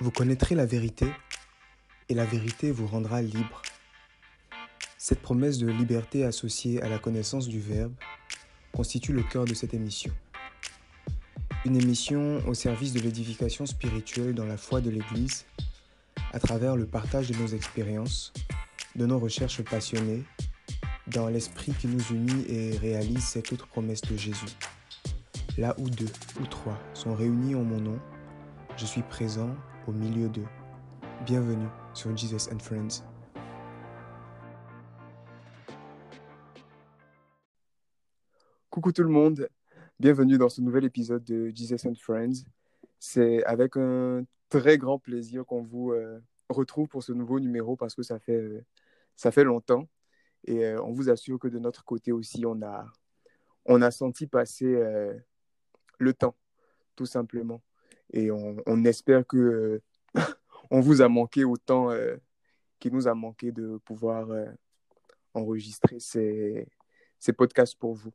Vous connaîtrez la vérité et la vérité vous rendra libre. Cette promesse de liberté associée à la connaissance du Verbe constitue le cœur de cette émission. Une émission au service de l'édification spirituelle dans la foi de l'Église à travers le partage de nos expériences, de nos recherches passionnées, dans l'esprit qui nous unit et réalise cette autre promesse de Jésus. Là où deux ou trois sont réunis en mon nom, je suis présent au milieu d'eux. Bienvenue sur Jesus and Friends. Coucou tout le monde, bienvenue dans ce nouvel épisode de Jesus and Friends. C'est avec un très grand plaisir qu'on vous euh, retrouve pour ce nouveau numéro parce que ça fait, euh, ça fait longtemps et euh, on vous assure que de notre côté aussi, on a, on a senti passer le temps, tout simplement. Et on, espère que on vous a manqué autant qu'il nous a manqué de pouvoir enregistrer ces, ces podcasts pour vous.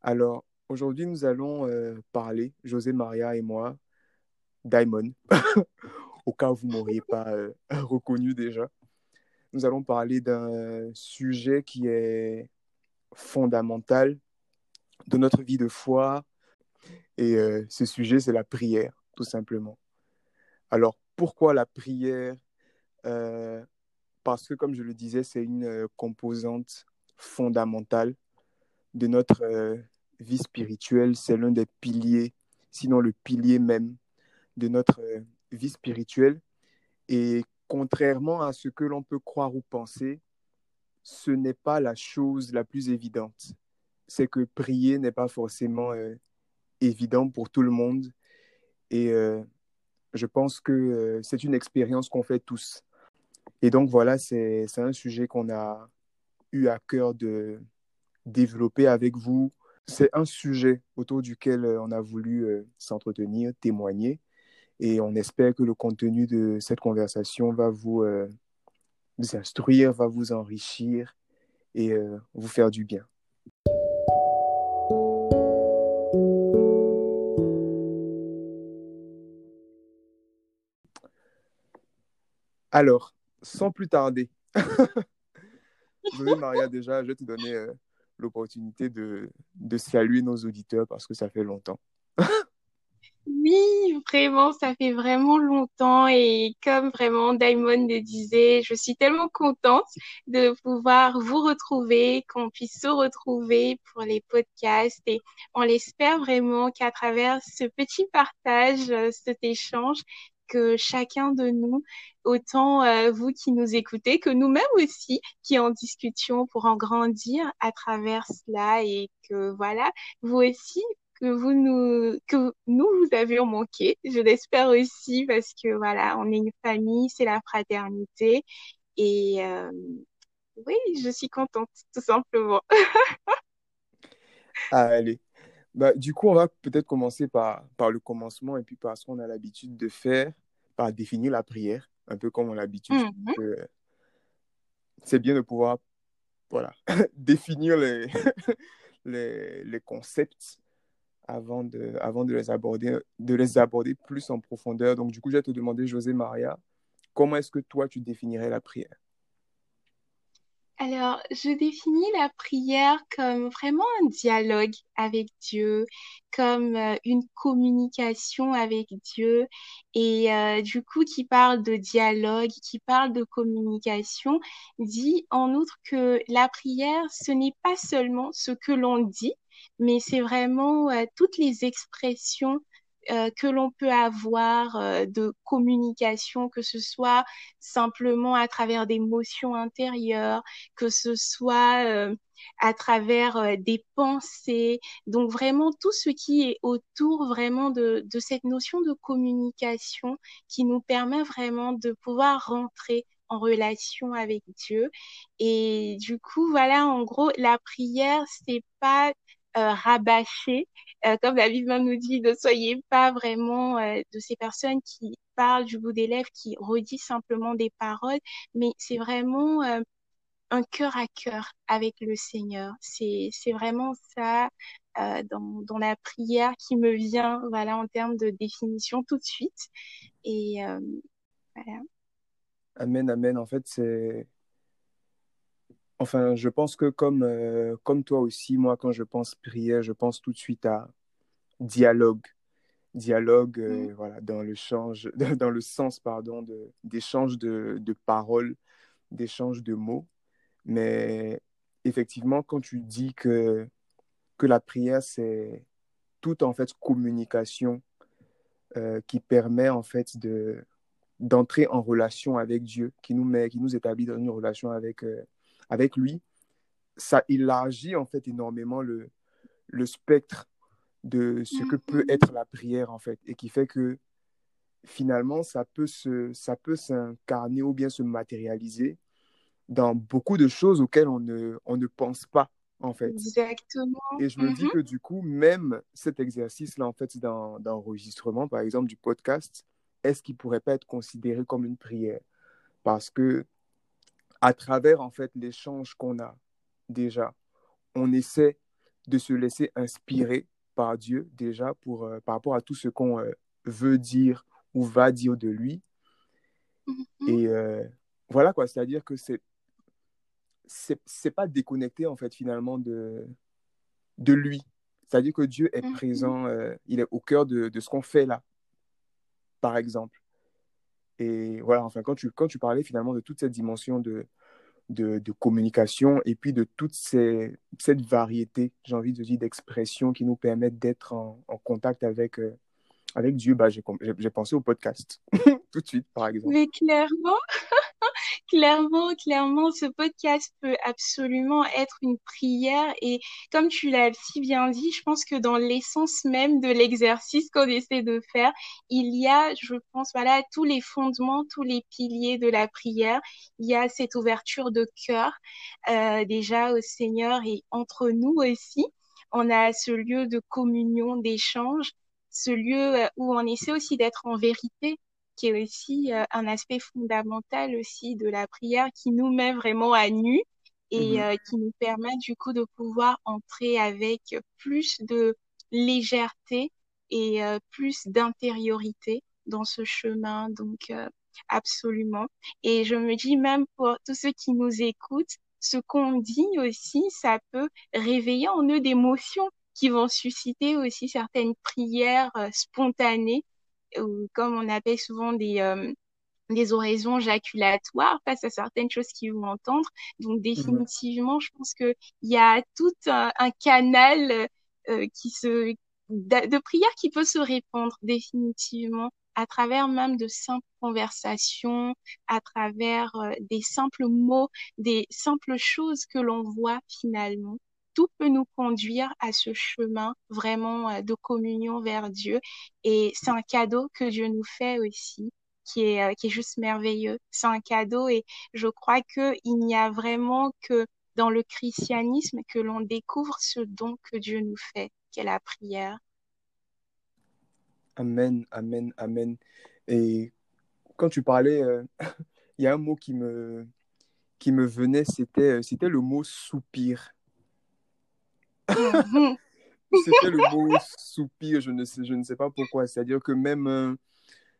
Alors, aujourd'hui, nous allons euh, parler, José Maria et moi, Diamond, au cas où vous ne m'auriez pas euh, reconnu déjà. Nous allons parler d'un sujet qui est fondamental de notre vie de foi. Et euh, ce sujet, c'est la prière, tout simplement. Alors, pourquoi la prière Parce que, comme je le disais, c'est une composante fondamentale de notre vie spirituelle, c'est l'un des piliers, sinon le pilier même de notre euh, vie spirituelle. Et contrairement à ce que l'on peut croire ou penser, ce n'est pas la chose la plus évidente. C'est que prier n'est pas forcément euh, évident pour tout le monde. Et euh, je pense que c'est une expérience qu'on fait tous. Et donc voilà, c'est un sujet qu'on a eu à cœur de développer avec vous, c'est un sujet autour duquel euh, on a voulu euh, s'entretenir, témoigner, et on espère que le contenu de cette conversation va vous, euh, instruire, va vous enrichir et vous faire du bien. Alors, sans plus tarder, Maria, déjà, je vais te donner l'opportunité de, de saluer nos auditeurs parce que ça fait longtemps. Oui, vraiment, ça fait vraiment longtemps et comme vraiment Diamond le disait, je suis tellement contente de pouvoir vous retrouver, qu'on puisse se retrouver pour les podcasts et on l'espère vraiment qu'à travers ce petit partage, euh, cet échange, que chacun de nous, autant euh, vous qui nous écoutez que nous-mêmes aussi qui en discutions pour en grandir à travers cela et que voilà, vous aussi que vous nous que nous vous avions manqué, je l'espère aussi parce que voilà, on est une famille, c'est la fraternité et euh, oui, je suis contente tout simplement. allez. Bah, du coup, on va peut-être commencer par, par le commencement et puis par ce qu'on a l'habitude de faire, par définir la prière, un peu comme on a l'habitude. Mhm. C'est bien de pouvoir voilà, définir les, les, les, concepts avant de, avant de les, aborder, de les aborder plus en profondeur. Donc, du coup, je vais te demander, José Maria, comment est-ce que toi, tu définirais la prière? Alors, je définis la prière comme vraiment un dialogue avec Dieu, comme euh, une communication avec Dieu et euh, du coup qui parle de dialogue, qui parle de communication, dit en outre que la prière, ce n'est pas seulement ce que l'on dit, mais c'est vraiment euh, toutes les expressions euh, que l'on peut avoir euh, de communication, que ce soit simplement à travers des motions intérieures, que ce soit euh, à travers des pensées. Donc vraiment tout ce qui est autour vraiment de, de cette notion de communication qui nous permet vraiment de pouvoir rentrer en relation avec Dieu. Et du coup, voilà, en gros, la prière, c'est pas rabâcher. Euh, comme la Bible nous dit, ne soyez pas vraiment euh, de ces personnes qui parlent du bout des lèvres, qui redisent simplement des paroles, mais c'est vraiment un cœur à cœur avec le Seigneur. C'est, vraiment ça, euh, dans, dans la prière qui me vient, voilà, en termes de définition tout de suite. Et euh. Amen, amen. En fait, c'est. Enfin, je pense que comme, euh, comme toi aussi, moi, quand je pense prière, je pense tout de suite à dialogue. Dialogue, euh, Mm, voilà, dans le change, dans le sens, pardon, de, d'échange de, de paroles, d'échange de mots. Mais effectivement, quand tu dis que, que la prière, c'est toute, en fait, communication euh, qui permet, en fait, de, d'entrer en relation avec Dieu, qui nous met, qui nous établit dans une relation avec, euh, avec lui, ça élargit en fait énormément le, le spectre de ce que peut mhm, être la prière en fait, et qui fait que finalement ça peut se, ça peut s'incarner ou bien se matérialiser dans beaucoup de choses auxquelles on ne, on ne pense pas en fait. Exactement. Et je me dis Mhm, que du coup, même cet exercice-là, en fait, d'en- d'enregistrement, par exemple, du podcast, est-ce qu'il pourrait pas être considéré comme une prière? Parce que à travers, en fait, l'échange qu'on a déjà, on essaie de se laisser inspirer par Dieu déjà pour, euh, par rapport à tout ce qu'on euh, veut dire ou va dire de lui. mhm, Et euh, voilà quoi, c'est-à-dire que c'est c'est pas déconnecté en fait finalement de, de lui. C'est-à-dire que Dieu est mhm. présent, il est au cœur de, de ce qu'on fait là, par exemple. Et voilà, enfin, quand tu, quand tu parlais finalement de toute cette dimension de, de, communication et puis de toute cette variété, j'ai envie de dire, d'expressions qui nous permettent d'être en, contact avec, euh, avec Dieu, bah, j'ai pensé au podcast tout de suite, par exemple. Mais clairement, Clairement, clairement, ce podcast peut absolument être une prière et comme tu l'as si bien dit, je pense que dans l'essence même de l'exercice qu'on essaie de faire, il y a, je pense, voilà, tous les fondements, tous les piliers de la prière. Il y a cette ouverture de cœur, euh, déjà au Seigneur et entre nous aussi. On a ce lieu de communion, d'échange, ce lieu euh, où on essaie aussi d'être en vérité qui est aussi euh, un aspect fondamental aussi de la prière qui nous met vraiment à nu et Mhm, euh, qui nous permet du coup de pouvoir entrer avec plus de légèreté et euh, plus d'intériorité dans ce chemin. Donc, euh, absolument. Et je me dis même pour tous ceux qui nous écoutent, ce qu'on dit aussi, ça peut réveiller en eux des émotions qui vont susciter aussi certaines prières euh, spontanées ou comme on appelle souvent des, euh, des oraisons jaculatoires face à certaines choses qu'ils vont entendre. Donc mhm, définitivement, je pense qu'il y a tout un, un canal euh, qui se, de, de prière qui peut se répandre définitivement à travers même de simples conversations, à travers euh, des simples mots, des simples choses que l'on voit finalement. Tout peut nous conduire à ce chemin vraiment euh, de communion vers Dieu. Et c'est un cadeau que Dieu nous fait aussi qui est, euh, qui est juste merveilleux. C'est un cadeau et je crois que il n'y a vraiment que dans le christianisme que l'on découvre ce don que Dieu nous fait, qu'est la prière. Amen, amen, amen. Et quand tu parlais, euh, il y a un mot qui me, qui me venait, c'était, c'était le mot soupir. C'était le mot soupir, je ne sais, je ne sais pas pourquoi. C'est-à-dire que même un,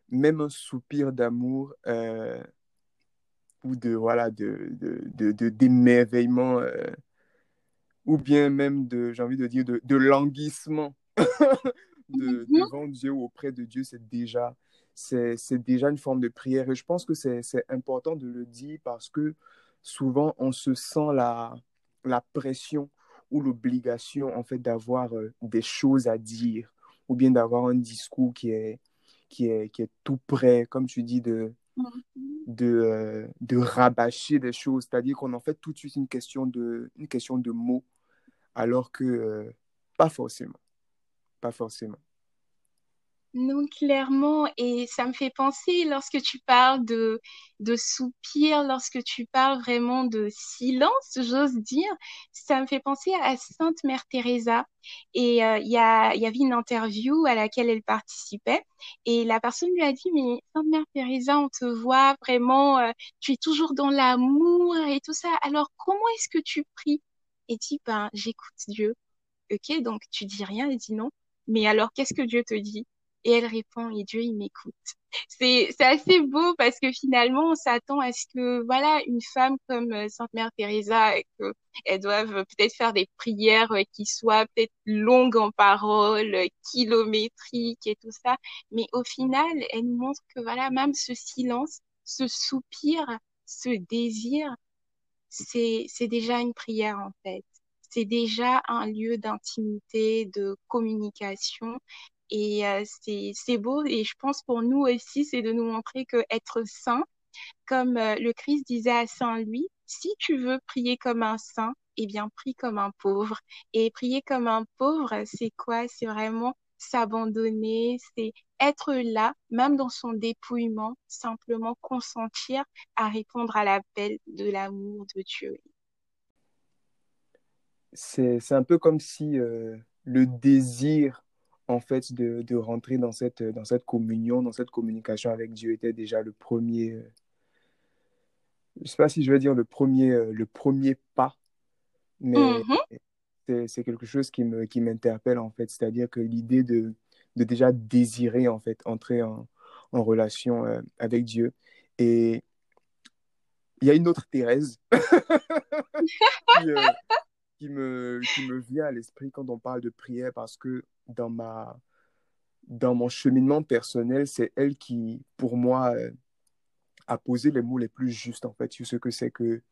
même un soupir d'amour euh, ou de, voilà, de, de, de, de- d'émerveillement euh, ou bien même de, j'ai envie de dire, de, languissement de, mhm, devant Dieu ou auprès de Dieu, c'est déjà, c'est, c'est déjà une forme de prière. Et je pense que c'est, c'est important de le dire parce que souvent on se sent la, la pression ou l'obligation en fait d'avoir euh, des choses à dire ou bien d'avoir un discours qui est, qui est, qui est tout prêt, comme tu dis, de, mhm. de, euh, de rabâcher des choses. C'est-à-dire qu'on en fait tout de suite une question de, une question de mots alors que euh, pas forcément, pas forcément. Non, clairement, et ça me fait penser lorsque tu parles de, de soupir, lorsque tu parles vraiment de silence, j'ose dire, ça me fait penser à Sainte Mère Teresa. Et euh, il y a, y avait une interview à laquelle elle participait, et la personne lui a dit, mais Sainte Mère Teresa, on te voit vraiment, euh, tu es toujours dans l'amour et tout ça, alors comment est-ce que tu pries? Et dit, ben, j'écoute Dieu. ok, donc tu dis rien, elle dit non. Mais alors, qu'est-ce que Dieu te dit? Et elle répond, et Dieu, il m'écoute. C'est, c'est assez beau parce que finalement, on s'attend à ce que, voilà, une femme comme euh, Sainte Mère Teresa, que elles doivent peut-être faire des prières euh, qui soient peut-être longues en paroles, kilométriques et tout ça. Mais au final, elle nous montre que, voilà, même ce silence, ce soupir, ce désir, c'est, c'est déjà une prière, en fait c'est déjà un lieu d'intimité, de communication. Et euh, c'est, beau. Et je pense pour nous aussi, c'est de nous montrer que être saint, comme euh, le Christ disait à Saint Louis, si tu veux prier comme un saint, eh bien, prie comme un pauvre. Et prier comme un pauvre, c'est quoi? C'est vraiment s'abandonner, c'est être là, même dans son dépouillement, simplement consentir à répondre à l'appel de l'amour de Dieu c'est un peu comme si euh, le désir, en fait, de, de, rentrer dans cette, dans cette communion, dans cette communication avec Dieu était déjà le premier, euh, je ne sais pas si je veux dire le premier, euh, le premier pas, mais mm-hmm. c'est, c'est quelque chose qui, me, qui m'interpelle, en fait. C'est-à-dire que l'idée de, de déjà désirer, en fait, entrer en, en relation avec Dieu. Et il y a une autre Thérèse qui, qui me, qui me vient à l'esprit quand on parle de prière parce que dans, ma, dans mon cheminement personnel, c'est elle qui, pour moi, euh, a posé les mots les plus justes, en fait, sur ce que c'est que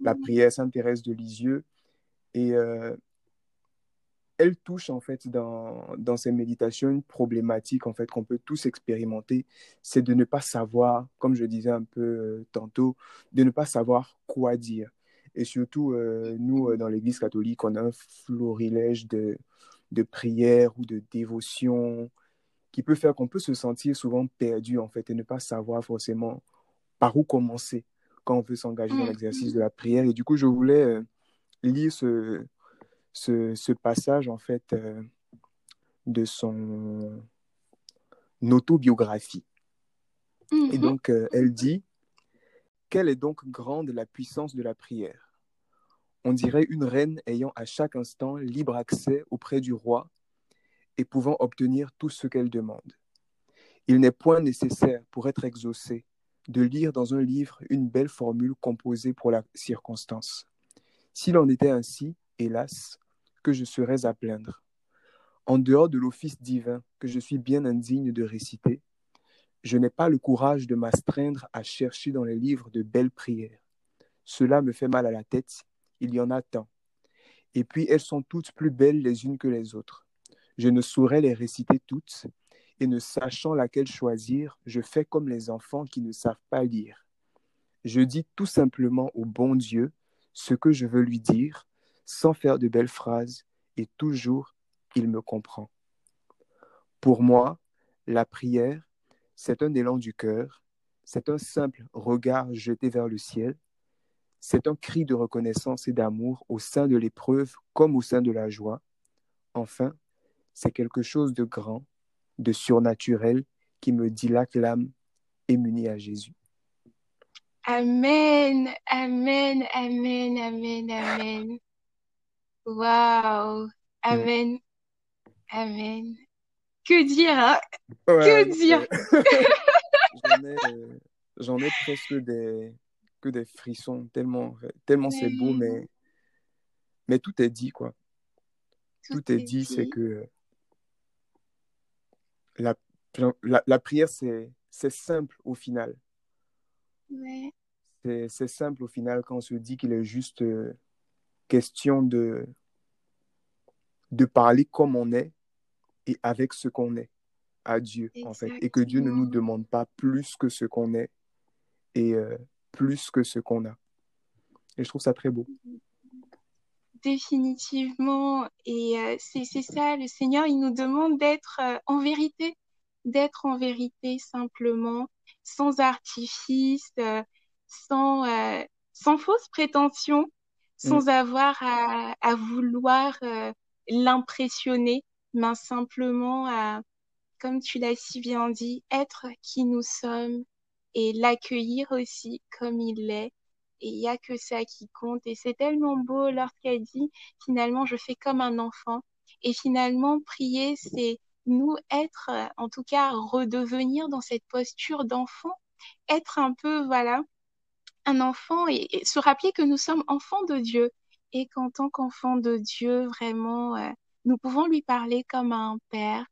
la mm-hmm. prière s'intéresse de Lisieux. Et euh, elle touche, en fait, dans, dans ses méditations, une problématique, en fait, qu'on peut tous expérimenter, c'est de ne pas savoir, comme je disais un peu euh, tantôt, de ne pas savoir quoi dire. Et surtout, euh, nous, euh, dans l'Église catholique, on a un florilège de, de prières ou de dévotions qui peut faire qu'on peut se sentir souvent perdu, en fait, et ne pas savoir forcément par où commencer quand on veut s'engager dans mm. l'exercice de la prière. Et du coup, je voulais euh, lire ce, ce, ce, passage, en fait, de son autobiographie. Et mm-hmm. donc, elle dit, quelle est donc grande la puissance de la prière? On dirait une reine ayant à chaque instant libre accès auprès du roi et pouvant obtenir tout ce qu'elle demande. Il n'est point nécessaire, pour être exaucé, de lire dans un livre une belle formule composée pour la circonstance. S'il en était ainsi, hélas, que je serais à plaindre. En dehors de l'office divin que je suis bien indigne de réciter, je n'ai pas le courage de m'astreindre à chercher dans les livres de belles prières. Cela me fait mal à la tête il y en a tant. Et puis elles sont toutes plus belles les unes que les autres. Je ne saurais les réciter toutes, et ne sachant laquelle choisir, je fais comme les enfants qui ne savent pas lire. Je dis tout simplement au bon Dieu ce que je veux lui dire, sans faire de belles phrases, et toujours il me comprend. Pour moi, la prière, c'est un élan du cœur, c'est un simple regard jeté vers le ciel, c'est un cri de reconnaissance et d'amour au sein de l'épreuve comme au sein de la joie. Enfin, c'est quelque chose de grand, de surnaturel qui me dilate l'âme et m'unit à Jésus. Amen, amen, amen, amen, amen. Waouh, amen, amen. Que dire, hein? Que dire? Euh, j'en ai presque des, des frissons, tellement, tellement c'est beau, mais, mais tout est dit, quoi. Tout, est, dit, c'est que la, la, la prière, c'est simple au final. C'est simple au final quand on se dit qu'il est juste euh, question de, de parler comme on est et avec ce qu'on est à Dieu, en fait. Et que Dieu ne nous demande pas plus que ce qu'on est. Et, euh, plus que ce qu'on a. Et je trouve ça très beau. Définitivement. Et euh, c'est ça, le Seigneur, il nous demande d'être euh, en vérité, d'être en vérité simplement, sans artifice, euh, sans, sans fausse prétention, sans mm. avoir à, à vouloir l'impressionner, mais simplement à, comme tu l'as si bien dit, être qui nous sommes, et l'accueillir aussi comme il est. Et il n'y a que ça qui compte. Et c'est tellement beau lorsqu'elle dit, finalement, je fais comme un enfant Et finalement, prier, c'est nous être, en tout cas, redevenir dans cette posture d'enfant, être un peu, voilà, un enfant et, se rappeler que nous sommes enfants de Dieu et qu'en tant qu'enfants de Dieu, vraiment, euh, nous pouvons lui parler comme à un père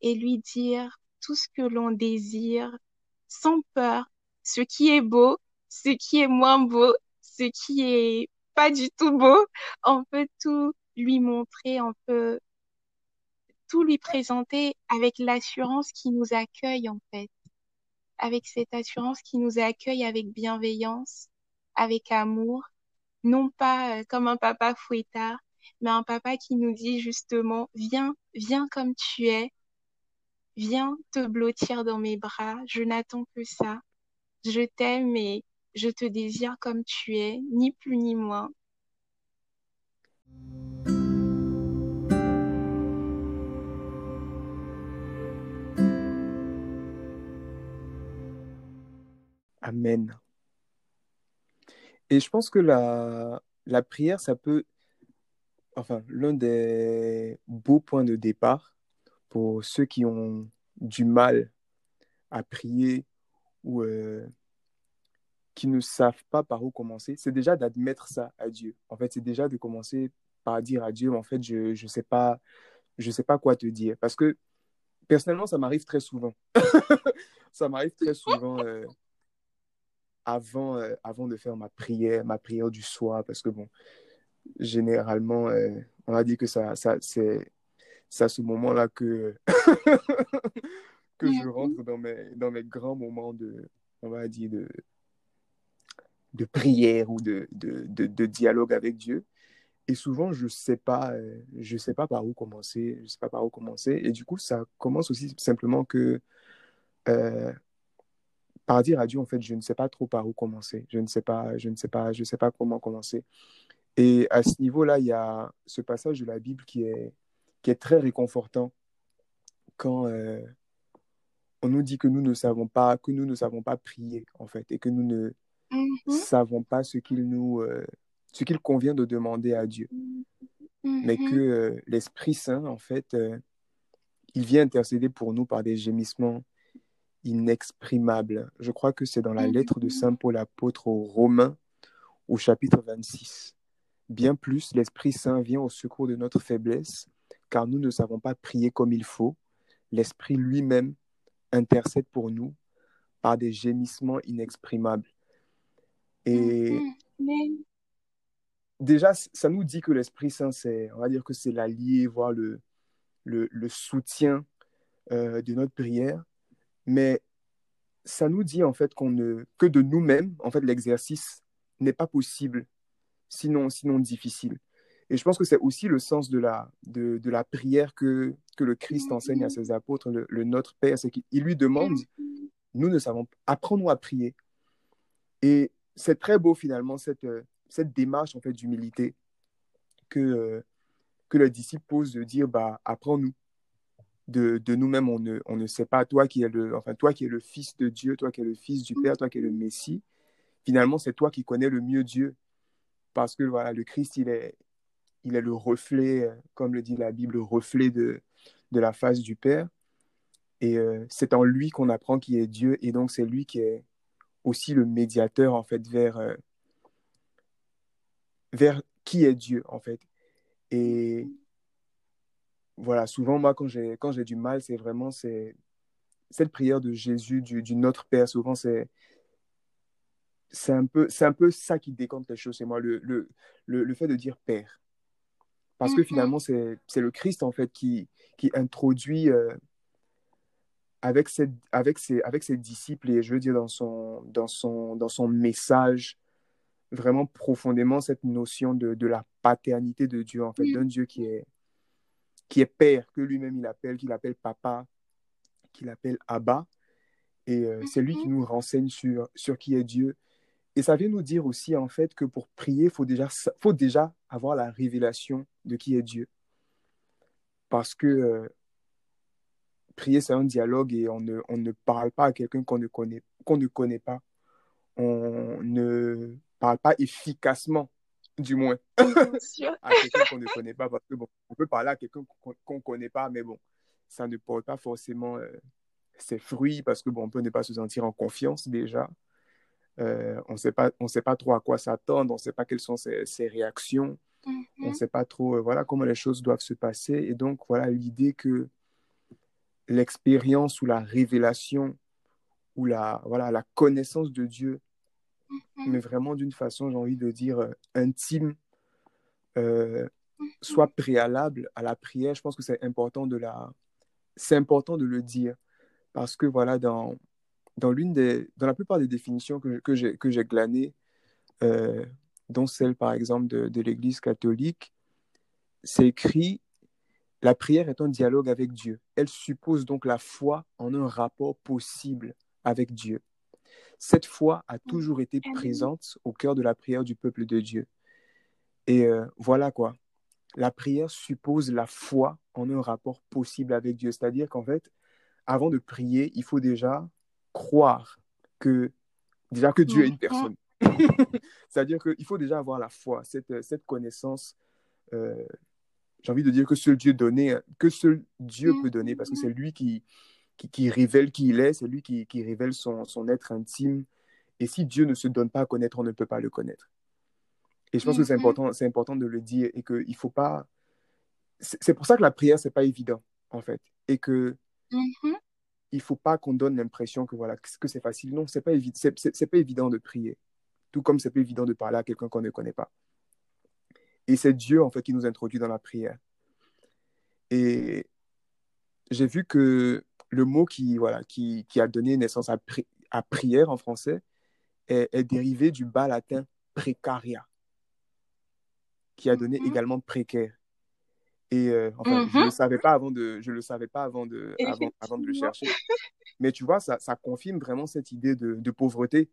et lui dire tout ce que l'on désire sans peur, ce qui est beau, ce qui est moins beau, ce qui est pas du tout beau. On peut tout lui montrer, on peut tout lui présenter avec l'assurance qui nous accueille en fait. Avec cette assurance qui nous accueille avec bienveillance, avec amour, non pas euh, comme un papa fouettard, mais un papa qui nous dit justement, viens, viens comme tu es, viens te blottir dans mes bras, je n'attends que ça, je t'aime et je te désire comme tu es, ni plus ni moins. Amen. Et je pense que la, prière, ça peut, enfin, l'un des beaux points de départ pour ceux qui ont du mal à prier ou euh, qui ne savent pas par où commencer, c'est déjà d'admettre ça à Dieu. En fait, c'est déjà de commencer par dire à Dieu, en fait, je ne sais, pas, je sais pas quoi te dire. Parce que personnellement, ça m'arrive très souvent. ça m'arrive très souvent. Euh, avant, euh, avant de faire ma prière, ma prière du soir, parce que bon, généralement, on a dit que ça, ça c'est à ce moment-là que, que je rentre dans mes, dans mes grands moments de, on va dire, de, de prière ou de, de, de, dialogue avec Dieu. Et souvent, je ne sais, pas, euh, je sais pas par où commencer. Je sais pas par où commencer. Et du coup, ça commence aussi simplement que par dire à Dieu, en fait, je ne sais pas trop par où commencer. Je ne sais pas, je ne sais pas, je sais pas comment commencer. Et à ce niveau-là, il y a ce passage de la Bible qui est, qui est très réconfortant quand euh, on nous dit que nous ne savons pas, que nous ne savons pas prier, en fait, et que nous ne mm-hmm. savons pas ce qu'il nous, euh, ce qu'il convient de demander à Dieu. Mais mm-hmm. que euh, l'Esprit Saint, en fait, il vient intercéder pour nous par des gémissements inexprimable. Je crois que c'est dans la lettre de Saint Paul apôtre aux Romains au chapitre 26. Bien plus, l'Esprit Saint vient au secours de notre faiblesse, car nous ne savons pas prier comme il faut. L'Esprit lui-même intercède pour nous par des gémissements inexprimables. Et déjà, ça nous dit que l'Esprit Saint, c'est, on va dire que c'est l'allié, voire le, le, soutien euh, de notre prière. Mais ça nous dit en fait qu'on ne, que de nous-mêmes, en fait, l'exercice n'est pas possible, sinon, sinon difficile. Et je pense que c'est aussi le sens de la, de, la prière que, que le Christ enseigne à ses apôtres, le, Notre Père, c'est qu'il lui demande, nous ne savons, apprends-nous à prier. Et c'est très beau finalement, cette, cette démarche en fait d'humilité que, que le disciple pose de dire, bah, apprends-nous de, de nous-mêmes, on ne, on ne sait pas, toi qui es le, enfin, toi qui es le Fils de Dieu, toi qui es le Fils du Père, toi qui es le Messie, finalement, c'est toi qui connais le mieux Dieu. Parce que voilà, le Christ, il est, il est le reflet, comme le dit la Bible, le reflet de, de la face du Père. Et euh, c'est en lui qu'on apprend qui est Dieu. Et donc, c'est lui qui est aussi le médiateur, en fait, vers, euh, vers qui est Dieu, en fait. Et voilà, souvent, moi, quand j'ai, quand j'ai du mal, c'est vraiment c'est, cette prière de Jésus, du, Notre Père. Souvent, c'est, c'est, un peu, c'est un peu ça qui décompte les choses chez moi, le, le, le, fait de dire Père. Parce que mm-hmm. finalement, c'est, c'est le Christ, en fait, qui, qui introduit euh, avec, ses, avec, ses, avec ses disciples, et je veux dire, dans son, dans son, dans son message, vraiment profondément cette notion de, de la paternité de Dieu, en fait, d'un Dieu qui est qui est père, que lui-même il appelle, qu'il appelle papa, qu'il appelle Abba. Et euh, c'est lui qui mhm. nous renseigne sur, sur qui est Dieu. Et ça vient nous dire aussi, en fait, que pour prier, il faut déjà, faut déjà avoir la révélation de qui est Dieu. Parce que euh, prier, c'est un dialogue et on ne, on ne parle pas à quelqu'un qu'on ne, connaît, qu'on ne connaît pas. On ne parle pas efficacement du moins, à quelqu'un qu'on ne connaît pas, parce que bon, on peut parler à quelqu'un qu'on ne connaît pas, mais bon, ça ne porte pas forcément euh, ses fruits, parce que bon, on peut ne pas se sentir en confiance déjà. Euh, on sait pas, on sait pas trop à quoi s'attendre, on ne sait pas quelles sont ses, ses réactions, on ne Mhm, sait pas trop, euh, voilà, comment les choses doivent se passer. Et donc, voilà, l'idée que l'expérience ou la révélation ou la, voilà, la connaissance de Dieu, mhm, mais vraiment d'une façon, j'ai envie de dire, euh, intime, euh, mhm, soit préalable à la prière, je pense que c'est important de la, c'est important de le dire. Parce que voilà, dans, dans l'une des, dans la plupart des définitions que, que j'ai, que j'ai glanées, euh, dont celle par exemple de, de l'Église catholique, c'est écrit la prière est un dialogue avec Dieu. Elle suppose donc la foi en un rapport possible avec Dieu. Cette foi a mhm. toujours été présente au cœur de la prière du peuple de Dieu. Et euh, voilà quoi. La prière suppose la foi en un rapport possible avec Dieu. C'est-à-dire qu'en fait, avant de prier, il faut déjà croire que déjà que Dieu est une Mhm, personne. C'est-à-dire qu'il faut déjà avoir la foi, cette, cette connaissance. euh, j'ai envie de dire que seul Dieu donnait, que seul Dieu peut donner, parce que mhm, c'est lui qui, qui, qui révèle qui il est, c'est lui qui, qui révèle son, son être intime. Et si Dieu ne se donne pas à connaître, on ne peut pas le connaître. Et je pense que c'est mhm, important, c'est important de le dire et qu'il faut pas. C'est c'est pour ça que la prière, c'est pas évident, en fait. Et que mhm, il faut pas qu'on donne l'impression que voilà que c'est facile. Non, c'est pas évident. C'est pas évident de prier. Tout comme c'est pas évident de parler à quelqu'un qu'on ne connaît pas. Et c'est Dieu, en fait, qui nous introduit dans la prière. Et j'ai vu que le mot qui, voilà, qui, qui a donné naissance à, pri- à prière en français est, est dérivé du bas latin precaria, qui a donné mhm, également précaire. Et euh, enfin, je mhm. le savais pas avant de, je le savais pas avant de, avant, avant de le chercher. Mais tu vois, ça, ça confirme vraiment cette idée de, de pauvreté.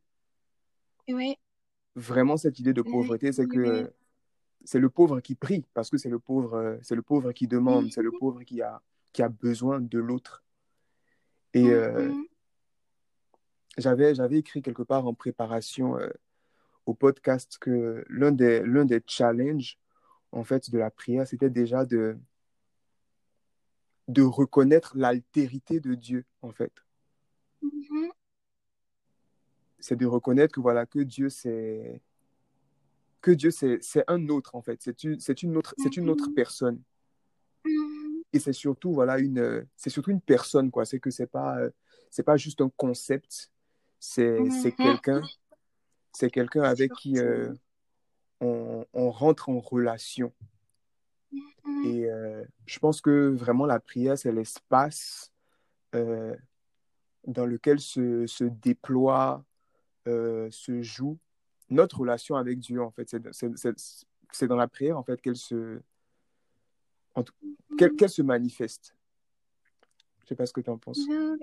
Oui, Vraiment, cette idée de pauvreté, c'est que euh, c'est le pauvre qui prie, parce que c'est le pauvre, euh, c'est le pauvre qui demande, c'est le pauvre qui a, qui a besoin de l'autre. Et euh, mhm, j'avais, j'avais écrit quelque part en préparation euh, au podcast que l'un des, l'un des challenges, en fait, de la prière, c'était déjà de, de reconnaître l'altérité de Dieu, en fait. mhm, C'est de reconnaître que, voilà, que Dieu, c'est, que Dieu, c'est, c'est un autre, en fait. C'est une, c'est une autre, c'est une autre mhm, personne. mhm, Et c'est surtout, voilà, une, c'est surtout une personne, quoi. C'est que c'est pas, c'est pas juste un concept. C'est, c'est mhm. quelqu'un, c'est quelqu'un avec qui euh. On, on rentre en relation. Mhm, Et euh, je pense que vraiment la prière, c'est l'espace euh, dans lequel se, se déploie, euh, se joue notre relation avec Dieu, en fait. C'est c'est- c'est- c'est dans la prière, en fait, qu'elle se, en tout- qu'elle qu'elle se manifeste. Je sais pas ce que tu en penses. Non,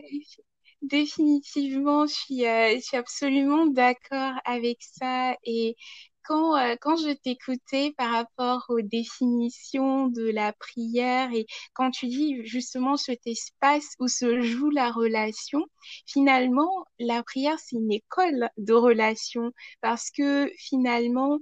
définitivement, je suis, je suis absolument d'accord avec ça. Et quand, euh, quand je t'écoutais par rapport aux définitions de la prière et quand tu dis justement cet espace où se joue la relation, finalement, la prière, c'est une école de relation parce que finalement,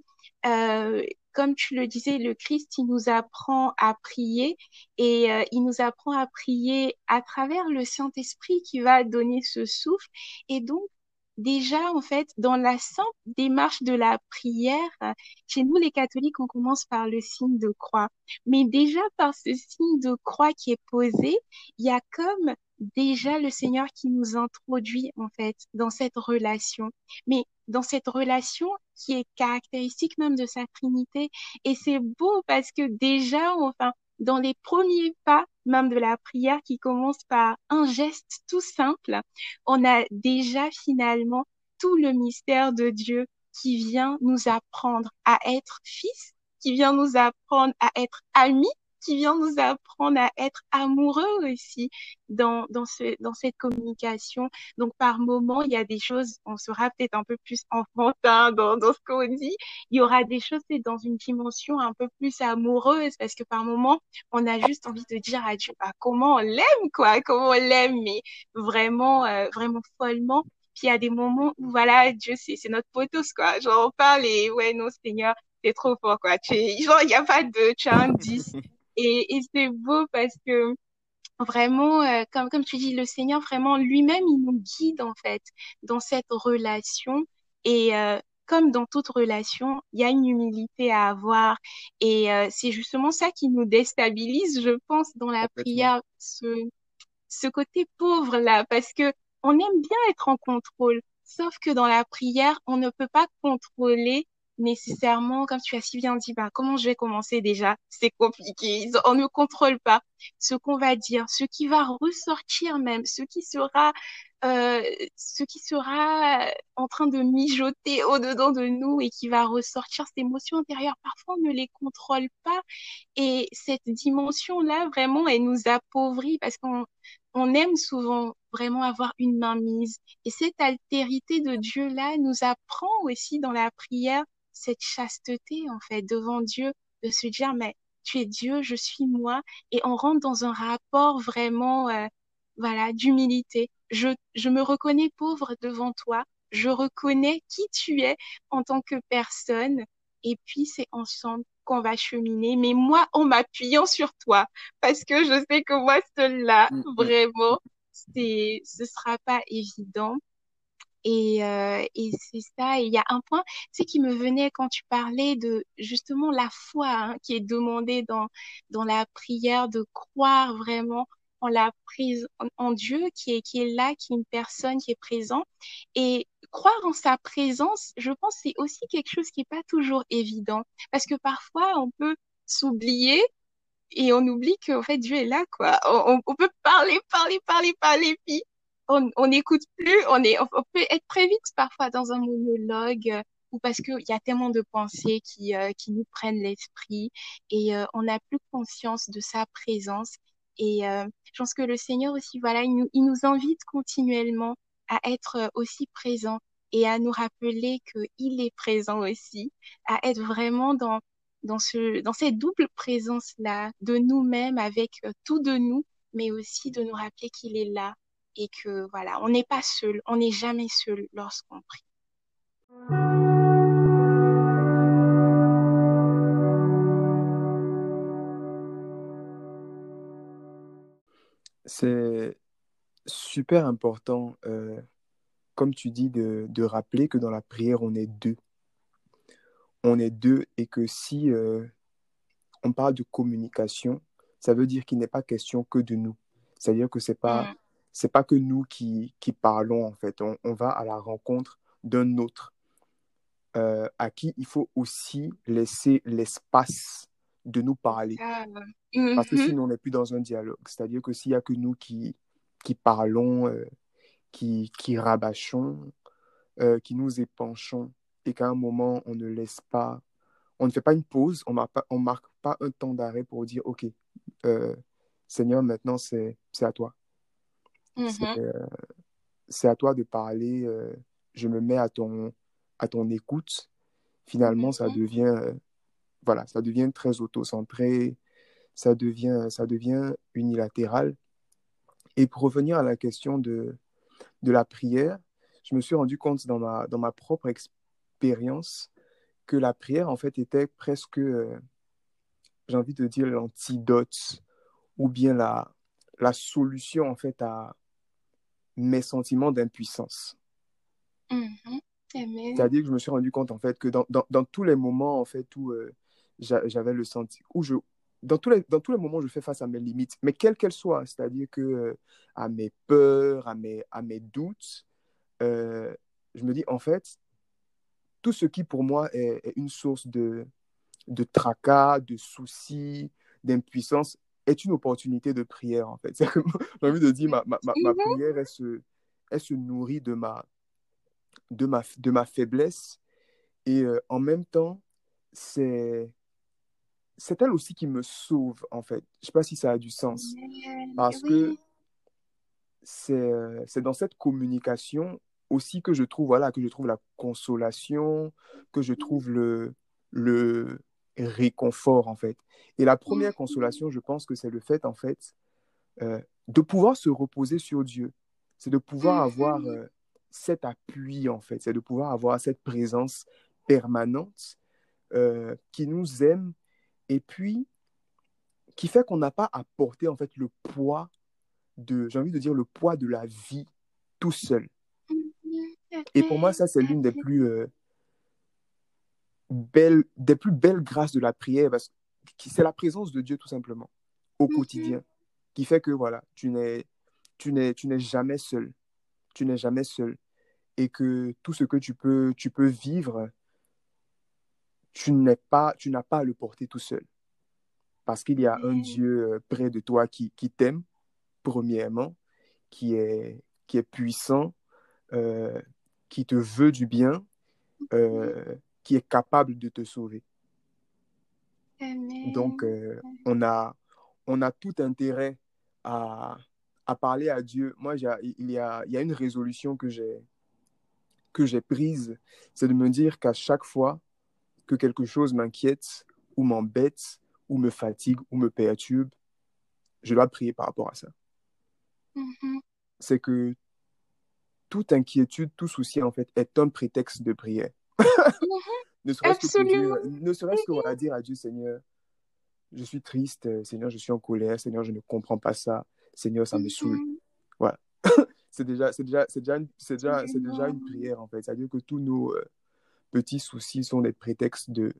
euh, comme tu le disais, le Christ, il nous apprend à prier et euh, il nous apprend à prier à travers le Saint-Esprit qui va donner ce souffle. Et donc, déjà, en fait, dans la simple démarche de la prière, euh, chez nous, les catholiques, on commence par le signe de croix. Mais déjà, par ce signe de croix qui est posé, il y a comme déjà le Seigneur qui nous introduit, en fait, dans cette relation. Mais dans cette relation qui est caractéristique même de sa Trinité. Et c'est beau parce que déjà, enfin, dans les premiers pas même de la prière qui commence par un geste tout simple, on a déjà finalement tout le mystère de Dieu qui vient nous apprendre à être fils, qui vient nous apprendre à être amis, qui vient nous apprendre à être amoureux aussi dans, dans, ce, dans cette communication. Donc, par moment, il y a des choses, on sera peut-être un peu plus enfantin dans, dans ce qu'on dit. Il y aura des choses, c'est dans une dimension un peu plus amoureuse parce que par moment, on a juste envie de dire à Dieu, bah, comment on l'aime, quoi, comment on l'aime, mais vraiment, euh, vraiment follement. Puis il y a des moments où, voilà, Dieu, c'est, c'est notre potos, quoi. Genre, on parle et, ouais, non, Seigneur, t'es trop fort, quoi. Tu es, genre, il n'y a pas de, tu as un 10. Et, et c'est beau parce que vraiment, euh, comme, comme tu dis, le Seigneur, vraiment, lui-même, il nous guide, en fait, dans cette relation. Et euh, comme dans toute relation, il y a une humilité à avoir. Et euh, c'est justement ça qui nous déstabilise, je pense, dans la prière, ce, ce côté pauvre là, parce que on aime bien être en contrôle. Sauf que dans la prière, on ne peut pas contrôler nécessairement, comme tu as si bien dit, bah, comment je vais commencer déjà? C'est compliqué. On ne contrôle pas ce qu'on va dire, ce qui va ressortir même, ce qui sera, euh, ce qui sera en train de mijoter au-dedans de nous et qui va ressortir cette émotion intérieure. Parfois, on ne les contrôle pas. Et cette dimension-là, vraiment, elle nous appauvrit parce qu'on on aime souvent vraiment avoir une main mise. Et cette altérité de Dieu-là nous apprend aussi dans la prière cette chasteté, en fait, devant Dieu, de se dire, mais tu es Dieu, je suis moi. Et on rentre dans un rapport vraiment, euh, voilà, d'humilité. Je, je me reconnais pauvre devant toi. Je reconnais qui tu es en tant que personne. Et puis, c'est ensemble qu'on va cheminer, mais moi en m'appuyant sur toi, parce que je sais que moi seule là, mm, mm. vraiment, c'est, ce sera pas évident. Et, euh, et c'est ça. Il y a un point, sais, qui me venait quand tu parlais de justement la foi hein, qui est demandée dans dans la prière, de croire vraiment en la prise en, Dieu qui est qui est là, qui est une personne qui est présente. Et croire en sa présence, je pense, c'est aussi quelque chose qui est pas toujours évident, parce que parfois on peut s'oublier et on oublie qu'en fait Dieu est là, quoi. On, on peut parler, parler, parler, parler, puis on n'écoute plus, on, est, on peut être très vite parfois dans un monologue euh, ou parce qu'il y a tellement de pensées qui, euh, qui nous prennent l'esprit et euh, on n'a plus conscience de sa présence. Et je pense que le Seigneur aussi, voilà, il nous, il nous invite continuellement à être aussi présent et à nous rappeler qu'il est présent aussi, à être vraiment dans, dans, ce, dans cette double présence-là de nous-mêmes avec tout de nous, mais aussi de nous rappeler qu'il est là et que voilà, on n'est pas seul, on n'est jamais seul lorsqu'on prie. C'est super important, euh, comme tu dis, de, de, rappeler que dans la prière, on est deux. On est deux et que si euh, on parle de communication, ça veut dire qu'il n'est pas question que de nous. C'est-à-dire que c'est pas, mm c'est pas que nous qui, qui, parlons, en fait. On, on va à la rencontre d'un autre euh, à qui il faut aussi laisser l'espace de nous parler. Ah, Parce que mm-hmm. sinon, on n'est plus dans un dialogue. C'est-à-dire que s'il n'y a que nous qui, qui parlons, euh, qui, qui rabâchons, euh, qui nous épanchons, et qu'à un moment, on ne laisse pas, on ne fait pas une pause, on ne marque pas un temps d'arrêt pour dire, OK, Seigneur, maintenant, c'est à toi. Mm-hmm. Euh, c'est à toi de parler. Euh, je me mets à ton, à ton écoute. Finalement, ça mm-hmm. devient, euh, voilà, ça devient très auto-centré. Ça devient, ça devient unilatéral. Et pour revenir à la question de, de la prière, je me suis rendu compte dans ma, dans ma propre expérience que la prière, en fait, était presque, j'ai envie de dire, l'antidote ou bien la, la solution, en fait, à, mes sentiments d'impuissance. Mm-hmm. C'est-à-dire que je me suis rendu compte, en fait, que dans, dans, dans tous les moments, en fait, où euh, j'avais le sentiment, où je, dans tous, les, dans tous les moments, je fais face à mes limites, mais quelles qu'elles soient, c'est-à-dire que euh, à mes peurs, à mes, à mes doutes, euh, je me dis, en fait, tout ce qui pour moi est, est une source de, de tracas, de soucis, d'impuissance, est une opportunité de prière, en fait. J'ai envie de dire, ma, ma, ma, mhm. prière, elle se, elle se nourrit de ma, de ma, de ma faiblesse. Et euh, en même temps, c'est c'est elle aussi qui me sauve, en fait. Je ne sais pas si ça a du sens. Parce que c'est dans cette communication aussi que je trouve, voilà, que je trouve la consolation, que je trouve le, le, réconfort, en fait. Et la première mmh. consolation, je pense que c'est le fait, en fait, euh, de pouvoir se reposer sur Dieu. C'est de pouvoir mmh. avoir euh, cet appui, en fait. C'est de pouvoir avoir cette présence permanente euh, qui nous aime et puis qui fait qu'on n'a pas à porter en fait le poids de, j'ai envie de dire le poids de la vie tout seul. Et pour moi, ça, c'est l'une des plus belles, des plus belles grâces de la prière, parce que c'est la présence de Dieu tout simplement au Mhm. quotidien, qui fait que voilà, tu n'es, tu n'es, tu n'es jamais seul, tu n'es jamais seul, et que tout ce que tu peux, tu peux vivre, tu n'es pas, tu n'as pas à le porter tout seul, parce qu'il y a un. Dieu euh, près de toi qui, qui t'aime premièrement, qui est, qui est puissant, euh, qui te veut du bien, euh, qui est capable de te sauver. Amen. Donc, euh, on, a, on a tout intérêt à, à parler à Dieu. Moi, il y a, il y a une résolution que j'ai que j'ai prise, c'est de me dire qu'à chaque fois que quelque chose m'inquiète ou m'embête ou me fatigue ou me perturbe, je dois prier par rapport à ça. Mhm. C'est que toute inquiétude, tout souci, en fait, est un prétexte de prière. Ne serait-ce que que voilà, dire à Dieu, Seigneur, je suis triste, Seigneur, je suis en colère, Seigneur, je ne comprends pas ça, Seigneur, ça me saoule. Mhm. Voilà. c'est déjà, c'est déjà, c'est déjà, c'est déjà, c'est déjà une prière, en fait. C'est-à-dire que tous nos euh, petits soucis sont des prétextes de,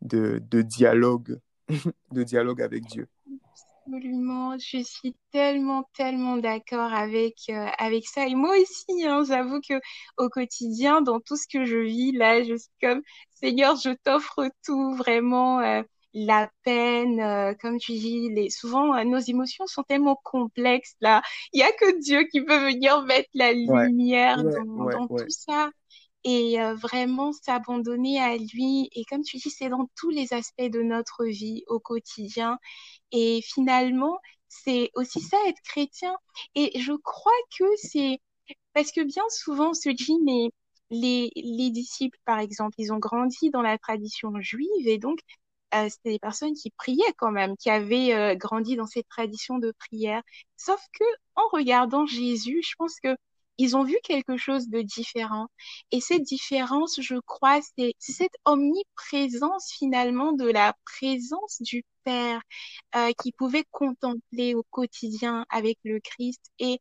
de, de dialogue, de dialogue avec Dieu. Absolument, je suis tellement, tellement d'accord avec, euh, avec ça. Et moi aussi, hein, j'avoue que au quotidien, dans tout ce que je vis, là, je suis comme, Seigneur, je t'offre tout, vraiment, euh, la peine, euh, comme tu dis, les, souvent, euh, nos émotions sont tellement complexes, là. Il y a que Dieu qui peut venir mettre la lumière ouais, dans, ouais, dans ouais. tout ça. Et euh, vraiment s'abandonner à lui. Et comme tu dis, c'est dans tous les aspects de notre vie au quotidien. Et finalement, c'est aussi ça être chrétien. Et je crois que c'est parce que bien souvent on se dit, mais les, les disciples, par exemple, ils ont grandi dans la tradition juive et donc euh, c'était des personnes qui priaient quand même, qui avaient euh, grandi dans cette tradition de prière. Sauf que en regardant Jésus, je pense que ils ont vu quelque chose de différent. Et cette différence, je crois, c'est cette omniprésence finalement de la présence du Père euh, qui pouvait contempler au quotidien avec le Christ. Et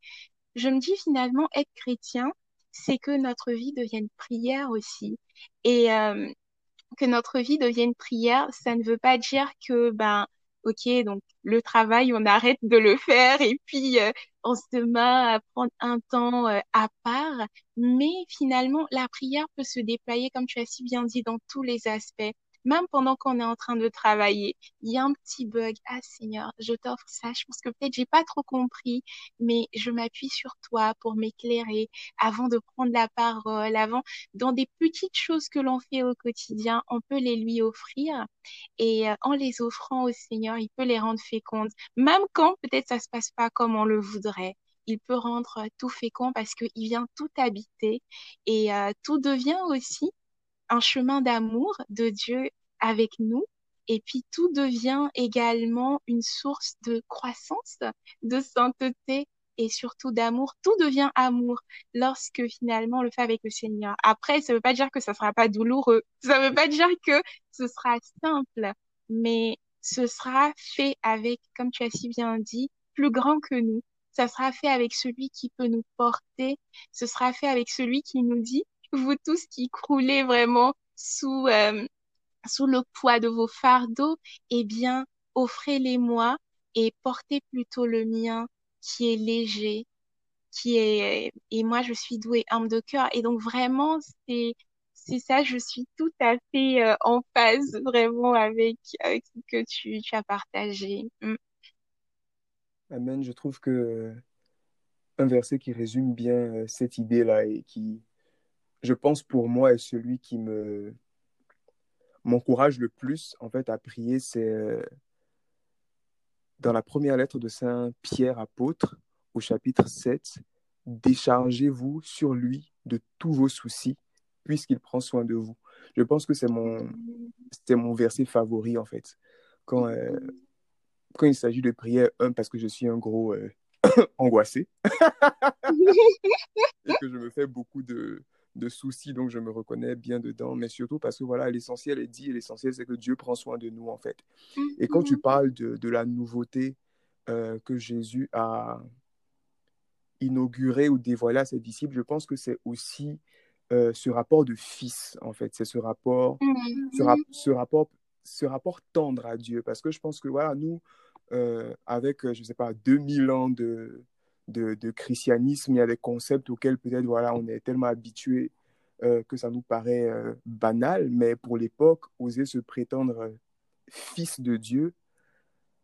je me dis finalement, être chrétien, c'est que notre vie devienne prière aussi. Et euh, que notre vie devienne prière, ça ne veut pas dire que, ben, ok, donc le travail, on arrête de le faire et puis euh, on se met à prendre un temps euh, à part. Mais finalement, la prière peut se déployer, comme tu as si bien dit, dans tous les aspects. Même pendant qu'on est en train de travailler, il y a un petit bug. Ah Seigneur, je t'offre ça. Je pense que peut-être j'ai pas trop compris, mais je m'appuie sur toi pour m'éclairer avant de prendre la parole, avant dans des petites choses que l'on fait au quotidien, on peut les lui offrir et euh, en les offrant au Seigneur, il peut les rendre fécondes, même quand peut-être ça se passe pas comme on le voudrait. Il peut rendre euh, tout fécond parce qu'il vient tout habiter et euh, tout devient aussi un chemin d'amour de Dieu avec nous. Et puis tout devient également une source de croissance, de sainteté et surtout d'amour. Tout devient amour lorsque finalement on le fait avec le Seigneur. Après, ça veut pas dire que ça sera pas douloureux. Ça veut pas dire que ce sera simple, mais ce sera fait avec, comme tu as si bien dit, plus grand que nous. Ça sera fait avec celui qui peut nous porter. Ce sera fait avec celui qui nous dit, vous tous qui croulez vraiment sous, euh, sous le poids de vos fardeaux, eh bien, offrez-les-moi et portez plutôt le mien qui est léger, qui est, et moi, je suis douée, âme de cœur. Et donc, vraiment, c'est, c'est ça, je suis tout à fait euh, en phase vraiment avec, avec ce que tu, as partagé. Mm. Amen. Je trouve que euh, un verset qui résume bien euh, cette idée-là et qui, je pense pour moi, est celui qui me m'encourage le plus en fait à prier, c'est euh, dans la première lettre de Saint Pierre apôtre au chapitre 7, déchargez-vous sur lui de tous vos soucis puisqu'il prend soin de vous. Je pense que c'est mon mon verset favori en fait. Quand euh, quand il s'agit de prière, un parce que je suis un gros euh, angoissé et que je me fais beaucoup de de soucis, donc je me reconnais bien dedans, mais surtout parce que voilà, l'essentiel est dit, et l'essentiel c'est que Dieu prend soin de nous en fait. Et quand tu Mhm. parles de, de la nouveauté euh, que Jésus a inaugurée ou dévoilée à ses disciples, je pense que c'est aussi euh, ce rapport de fils en fait, c'est ce rapport, ce, Mhm. ce rapport, ce rapport tendre à Dieu, parce que je pense que voilà, nous, euh, avec, je sais pas, 2000 ans de, de, de christianisme, il y a des concepts auxquels peut-être voilà, on est tellement habitué euh, que ça nous paraît euh, banal, mais pour l'époque, oser se prétendre euh, fils de Dieu,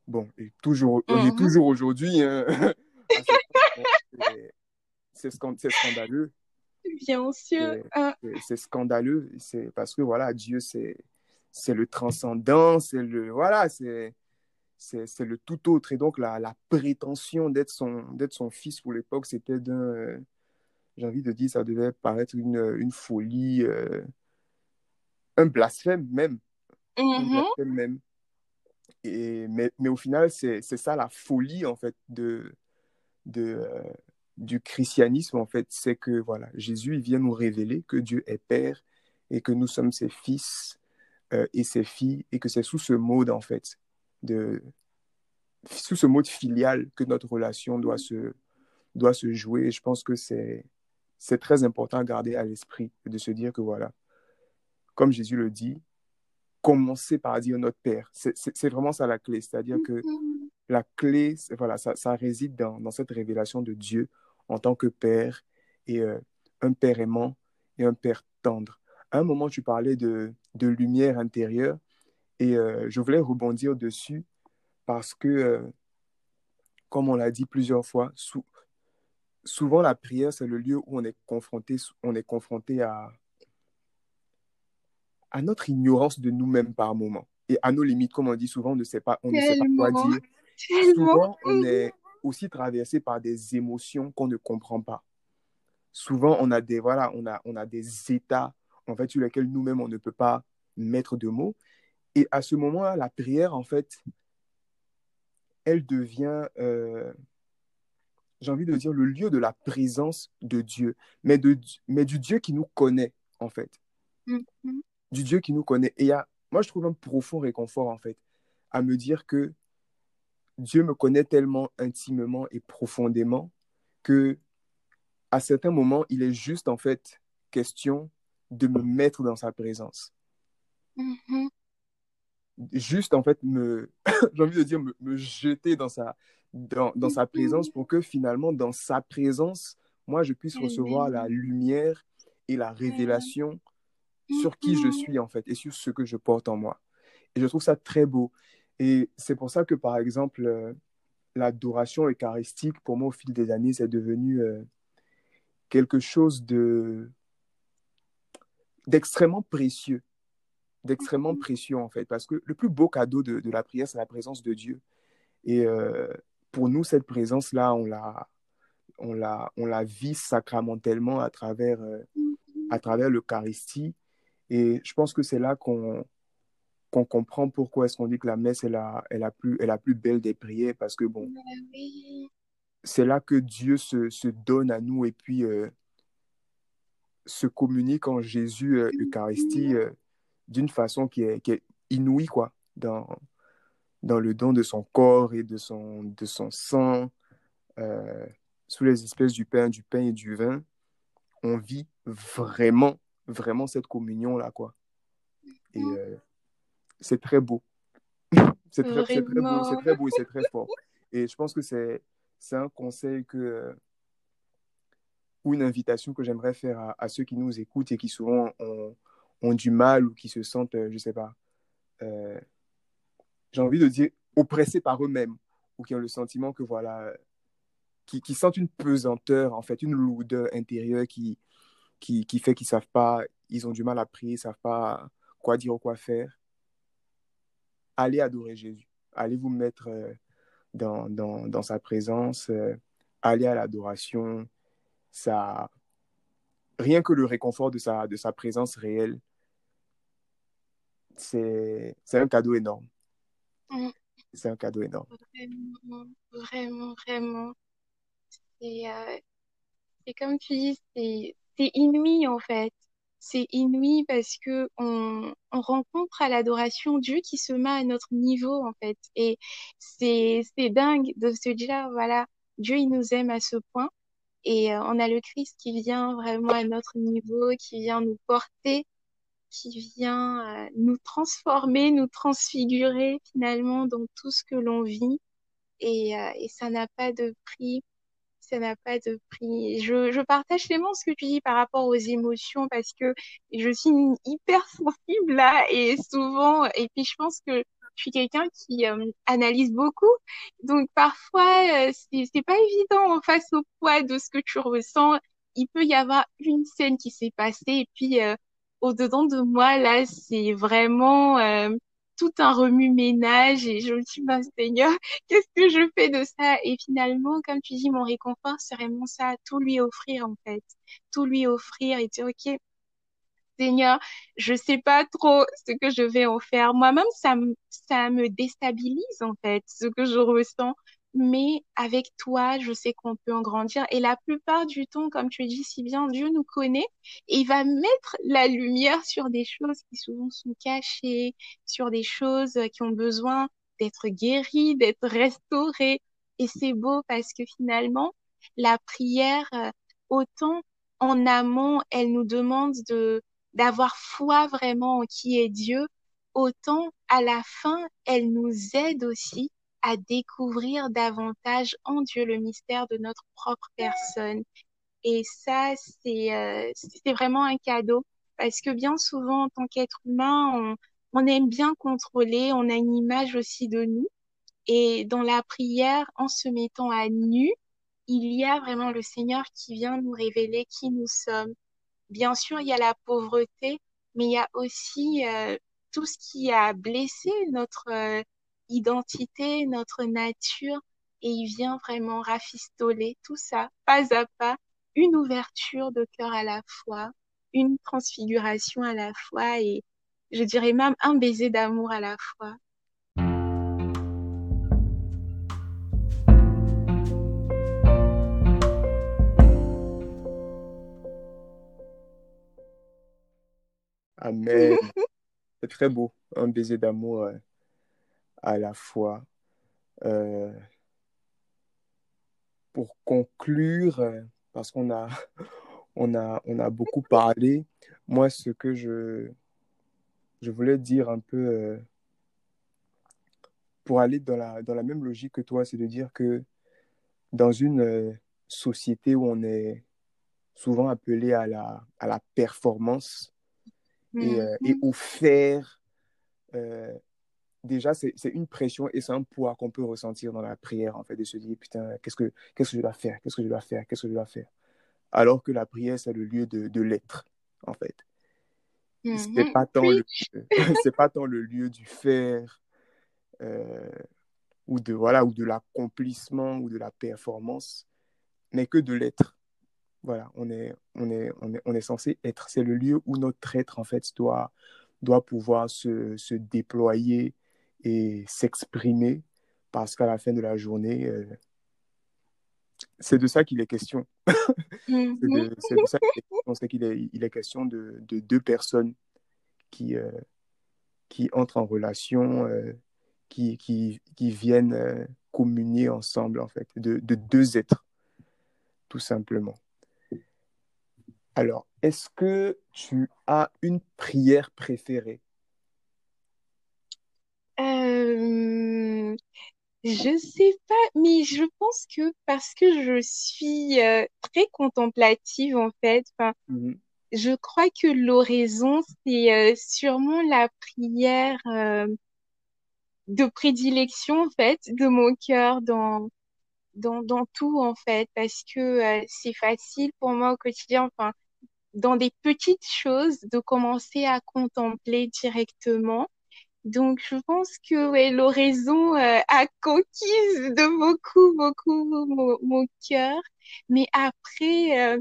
bon, et toujours, on est Mhm. toujours aujourd'hui, hein, c'est c'est scan- c'est scandaleux, Bien sûr. c'est Euh, c'est- scandaleux, c'est parce que voilà, Dieu, c'est c'est le transcendant, c'est le, voilà, c'est c'est le tout autre. Et donc, la, la prétention d'être son, son fils pour l'époque, c'était d'un, euh, j'ai envie de dire, ça devait paraître une, une folie, euh, un blasphème même, un mhm. blasphème même. Et, mais, mais au final, c'est c'est ça la folie, en fait, de, de, euh, du christianisme, en fait. C'est que, voilà, Jésus, il vient nous révéler que Dieu est Père et que nous sommes ses fils euh, et ses filles et que c'est sous ce mode, en fait, de, sous ce mode filial que notre relation doit se, doit se jouer. Et je pense que c'est, c'est très important à garder à l'esprit de se dire que voilà, comme Jésus le dit, commencer par dire notre Père. C'est, vraiment ça la clé. C'est-à-dire que la clé, voilà, ça, ça réside dans, dans cette révélation de Dieu en tant que Père et euh, un Père aimant et un Père tendre. À un moment, tu parlais de, de lumière intérieure et euh, je voulais rebondir dessus parce que, euh, comme on l'a dit plusieurs fois, sou- souvent la prière, c'est le lieu où on est confronté, on est confronté à, à notre ignorance de nous-mêmes par moment et à nos limites. Comme on dit souvent, on ne sait pas, on ne sait pas quoi dire. Souvent, on est aussi traversé par des émotions qu'on ne comprend pas. Souvent, on a des, voilà, on a, on a des états, en fait, sur lesquels nous-mêmes, on ne peut pas mettre de mots. Et à ce moment-là, la prière, en fait, elle devient, euh, j'ai envie de dire, le lieu de la présence de Dieu, mais, de, mais du Dieu qui nous connaît, en fait. Mhm. Du Dieu qui nous connaît. Et a, moi, je trouve un profond réconfort, en fait, à me dire que Dieu me connaît tellement intimement et profondément que à certains moments, il est juste, en fait, question de me mettre dans sa présence. Mhm. Juste, en fait, me, j'ai envie de dire, me, me jeter dans sa, dans, dans sa présence pour que finalement, dans sa présence, moi, je puisse recevoir la Amen. lumière et la révélation sur qui je Mhm. suis, en fait, et sur ce que je porte en moi. Et je trouve ça très beau. Et c'est pour ça que, par exemple, euh, l'adoration eucharistique, pour moi, au fil des années, c'est devenu euh, quelque chose de d'extrêmement précieux, d'extrêmement précieux, en fait, parce que le plus beau cadeau de, de la prière, c'est la présence de Dieu. Et euh, pour nous, cette présence-là, on la, on la, on la vit sacramentellement à travers, euh, à travers l'Eucharistie. Et je pense que c'est là qu'on qu'on comprend pourquoi est-ce qu'on dit que la messe est la, est la, plus, est la plus belle des prières, parce que bon, c'est là que Dieu se, se donne à nous et puis euh, se communique en Jésus euh, Eucharistie d'une façon qui est, qui est inouïe, quoi, dans, dans le don de son corps et de son, de son sang, euh, sous les espèces du pain, du pain et du vin. On vit vraiment, vraiment cette communion-là, quoi. Et euh, c'est très beau. c'est très, beau, c'est très beau et c'est très fort. Et je pense que c'est, c'est un conseil que, ou une invitation que j'aimerais faire à, à ceux qui nous écoutent et qui souvent ont, ont du mal ou qui se sentent, euh, je sais pas, euh, j'ai envie de dire oppressés par eux-mêmes ou qui ont le sentiment que voilà, qui, qui sentent une pesanteur, en fait, une lourdeur intérieure qui, qui, qui fait qu'ils savent pas, ils ont du mal à prier, ils savent pas quoi dire ou quoi faire. Allez adorer Jésus. Allez vous mettre euh, dans, dans, dans sa présence. euh, allez à l'adoration. Ça, rien que le réconfort de sa, de sa présence réelle, c'est, un cadeau énorme. Mm. C'est un cadeau énorme. Vraiment, vraiment, vraiment. Et, euh, et comme tu dis, c'est, inouï en fait. C'est inouï parce que on, on rencontre à l'adoration Dieu qui se met à notre niveau en fait. Et c'est, c'est dingue de se dire, voilà, Dieu il nous aime à ce point. Et euh, on a le Christ qui vient vraiment à notre niveau, qui vient nous porter, qui vient euh, nous transformer, nous transfigurer finalement dans tout ce que l'on vit. Et, euh, et ça n'a pas de prix ça n'a pas de prix. Je, je partage tellement ce que tu dis par rapport aux émotions parce que je suis hyper sensible là et souvent, et puis je pense que je suis quelqu'un qui euh, analyse beaucoup. Donc parfois, euh, c'est, pas évident face au poids de ce que tu ressens. Il peut y avoir une scène qui s'est passée et puis euh, au-dedans de moi, là, c'est vraiment euh, tout un remue-ménage et je me dis, ben, Seigneur, qu'est-ce que je fais de ça? Et finalement, comme tu dis, mon réconfort, c'est vraiment ça, tout lui offrir, en fait. Tout lui offrir et dire, OK, Seigneur, je sais pas trop ce que je vais en faire. Moi-même, ça ça me déstabilise, en fait, ce que je ressens. Mais avec toi, je sais qu'on peut en grandir. Et la plupart du temps, comme tu dis si bien, Dieu nous connaît et il va mettre la lumière sur des choses qui souvent sont cachées, sur des choses qui ont besoin d'être guéries, d'être restaurées. Et c'est beau parce que finalement, la prière, euh, autant en amont, elle nous demande de d'avoir foi vraiment en qui est Dieu, autant à la fin, elle nous aide aussi à découvrir davantage en Dieu le mystère de notre propre personne. Et ça, c'est euh, vraiment un cadeau parce que bien souvent, en tant qu'être humain, on, on aime bien contrôler, on a une image aussi de nous. Et dans la prière, en se mettant à nu, il y a vraiment le Seigneur qui vient nous révéler qui nous sommes. Bien sûr, il y a la pauvreté, mais il y a aussi euh, tout ce qui a blessé notre euh, identité, notre nature, et il vient vraiment rafistoler tout ça, pas à pas, une ouverture de cœur à la fois, une transfiguration à la fois, et je dirais même un baiser d'amour à la fois. Amen. C'est très beau, un baiser d'amour à la fois. Euh, pour conclure, euh, parce qu'on a, on a, on a beaucoup parlé, moi, ce que je, je voulais dire un peu euh, pour aller dans la, dans la même logique que toi, c'est de dire que dans une euh, société où on est souvent appelé à la, à la performance et, euh, et au faire, déjà, c'est une pression et c'est un poids qu'on peut ressentir dans la prière, en fait, de se dire, putain, qu'est-ce que, qu'est-ce que je dois faire? Qu'est-ce que je dois faire? Qu'est-ce que je dois faire? Alors que la prière, c'est le lieu de, de l'être, en fait. C'est Mhm. pas tant le, pas tant le lieu du faire euh, ou de voilà ou de l'accomplissement ou de la performance, mais que de l'être. Voilà, on est on est on est on est censé être. C'est le lieu où notre être en fait doit doit pouvoir se, se déployer et s'exprimer parce qu'à la fin de la journée, euh, c'est de ça qu'il est question. C'est de, ça qu'il est il est question de, de deux personnes qui, euh, qui entrent en relation, euh, qui, qui, qui viennent communier ensemble, en fait, de, de deux êtres, tout simplement. Alors, est-ce que tu as une prière préférée? Euh, je sais pas, mais je pense que parce que je suis euh, très contemplative en fait, Mhm, je crois que l'oraison, c'est euh, sûrement la prière de prédilection en fait de mon cœur dans dans dans tout en fait, parce que c'est facile pour moi au quotidien, enfin, dans des petites choses, de commencer à contempler directement. Donc, je pense que ouais, l'oraison euh, a conquise de beaucoup, beaucoup mon, mon cœur. Mais après, euh,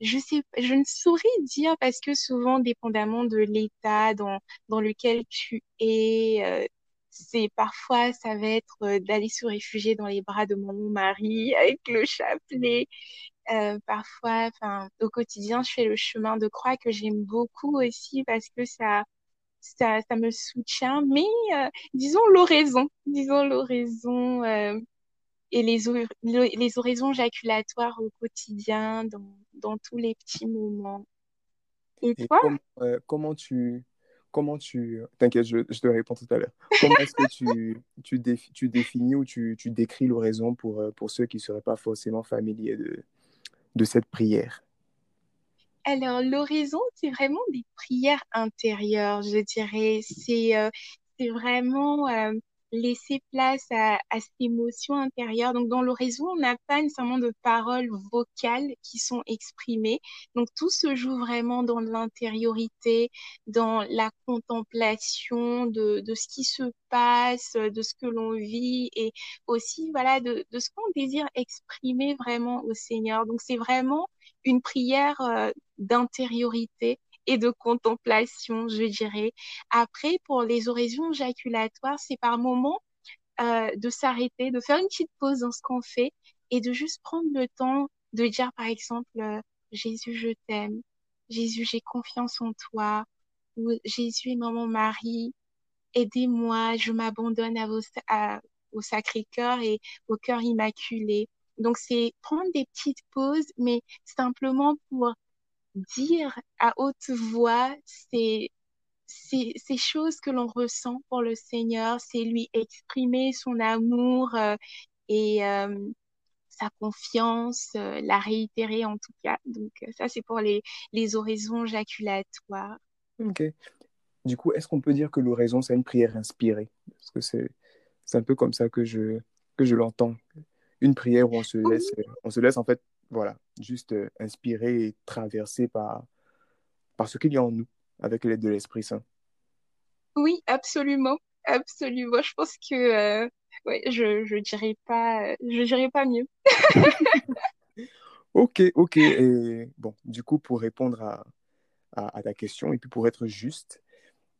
je sais, je ne saurais dire parce que souvent, dépendamment de l'état dans, dans lequel tu es, euh, c'est parfois, ça va être euh, d'aller se réfugier dans les bras de mon mari avec le chapelet. Euh, parfois, enfin, au quotidien, je fais le chemin de croix que j'aime beaucoup aussi parce que ça, ça, ça me soutient. Mais euh, disons l'oraison, disons l'oraison euh, et les, les oraisons jaculatoires au quotidien, dans, dans tous les petits moments. Et, toi? comment tu comment tu... T'inquiète, je, te réponds tout à l'heure. Comment est-ce que tu, tu, tu, définis ou tu, tu décris l'oraison pour, pour ceux qui ne seraient pas forcément familiers de, de cette prière? Alors, l'oraison, c'est vraiment des prières intérieures, je dirais. C'est euh, c'est vraiment euh, laisser place à, à cette émotion intérieure. Donc, dans l'oraison, on n'a pas nécessairement de paroles vocales qui sont exprimées. Donc, tout se joue vraiment dans l'intériorité, dans la contemplation de, de ce qui se passe, de ce que l'on vit et aussi, voilà, de, de ce qu'on désire exprimer vraiment au Seigneur. Donc, c'est vraiment une prière euh, d'intériorité et de contemplation, je dirais. Après, pour les oraisons jaculatoires, c'est par moment euh, de s'arrêter, de faire une petite pause dans ce qu'on fait et de juste prendre le temps de dire, par exemple, euh, Jésus, je t'aime. Jésus, j'ai confiance en toi. Ou Jésus et maman Marie, aidez-moi, je m'abandonne à vos, au Sacré-Cœur et au cœur immaculé. Donc, c'est prendre des petites pauses, mais simplement pour dire à haute voix ces, ces, ces choses que l'on ressent pour le Seigneur, c'est lui exprimer son amour euh, et euh, sa confiance, euh, la réitérer en tout cas. Donc ça, c'est pour les, les oraisons jaculatoires. Ok. Du coup, est-ce qu'on peut dire que l'oraison, c'est une prière inspirée? Parce que c'est, c'est un peu comme ça que je, que je l'entends. Une prière où on se laisse, on se laisse en fait voilà, juste euh, inspiré et traversé par, par ce qu'il y a en nous, avec l'aide de l'Esprit Saint. Oui, absolument, absolument. Je pense que euh, ouais, je je dirais pas je dirais pas mieux. ok, ok. Et bon, du coup, pour répondre à, à, ta question et puis pour être juste,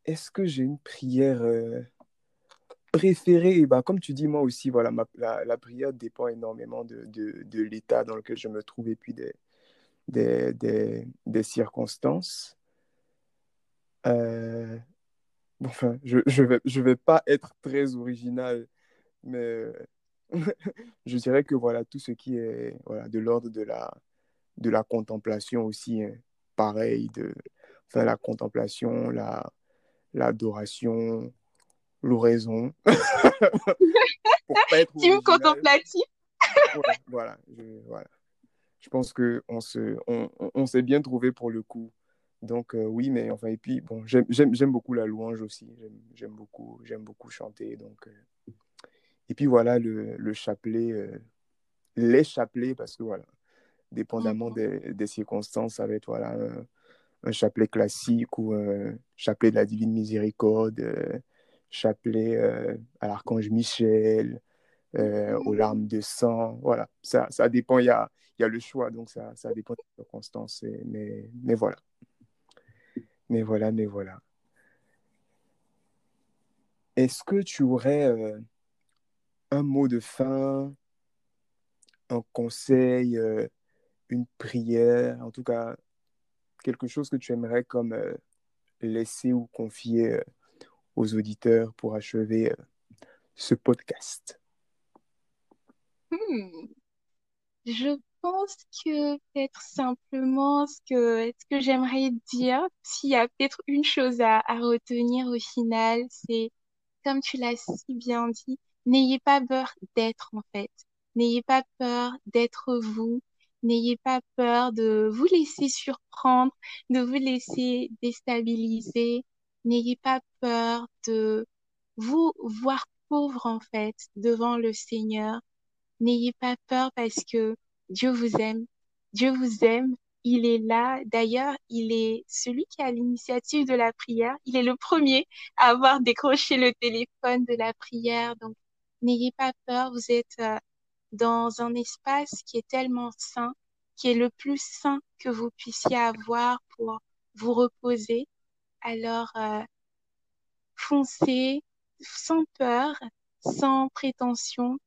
est-ce que j'ai une prière euh, préféré, bah, comme tu dis, moi aussi, voilà, la, la, prière dépend énormément de, de, l'état dans lequel je me trouve et puis des, des, des, circonstances. Euh, enfin, je ne je vais, je vais pas être très original, mais je dirais que voilà, tout ce qui est voilà, de l'ordre de la, de la contemplation aussi, hein, pareil, de, enfin, la contemplation, la, l'adoration, l'oraison. pour pas être Team contemplatif. voilà, je, voilà. Je pense qu'on se, on, on s'est bien trouvé pour le coup. Donc euh, oui, mais enfin, et puis bon, j'aime beaucoup la louange aussi. J'aime beaucoup, j'aime beaucoup chanter. Donc, euh, et puis voilà, le, le chapelet, euh, les chapelets, parce que voilà, dépendamment des, des, circonstances, ça va être voilà, un, un, chapelet classique ou un chapelet de la Divine Miséricorde chapelet euh, à l'archange Michel, euh, aux larmes de sang. Voilà, ça, ça dépend. Il y a, y a le choix, donc ça, ça dépend des circonstances. mais, mais voilà. Mais voilà, mais voilà. Est-ce que tu aurais euh, un mot de fin, un conseil, une prière, en tout cas quelque chose que tu aimerais comme laisser ou confier aux auditeurs pour achever euh, ce podcast hmm. Je pense que peut-être simplement ce que, ce que j'aimerais dire, s'il y a peut-être une chose à, à retenir au final, c'est, comme tu l'as si bien dit, n'ayez pas peur d'être en fait. N'ayez pas peur d'être vous. N'ayez pas peur de vous laisser surprendre, de vous laisser déstabiliser. N'ayez pas peur de vous voir pauvre en fait devant le Seigneur. N'ayez pas peur parce que Dieu vous aime. Dieu vous aime. Il est là. D'ailleurs, il est celui qui a l'initiative de la prière. Il est le premier à avoir décroché le téléphone de la prière. Donc, n'ayez pas peur. Vous êtes euh, dans un espace qui est tellement saint, qui est le plus saint que vous puissiez avoir pour vous reposer. Alors, euh, foncez sans peur, sans prétention,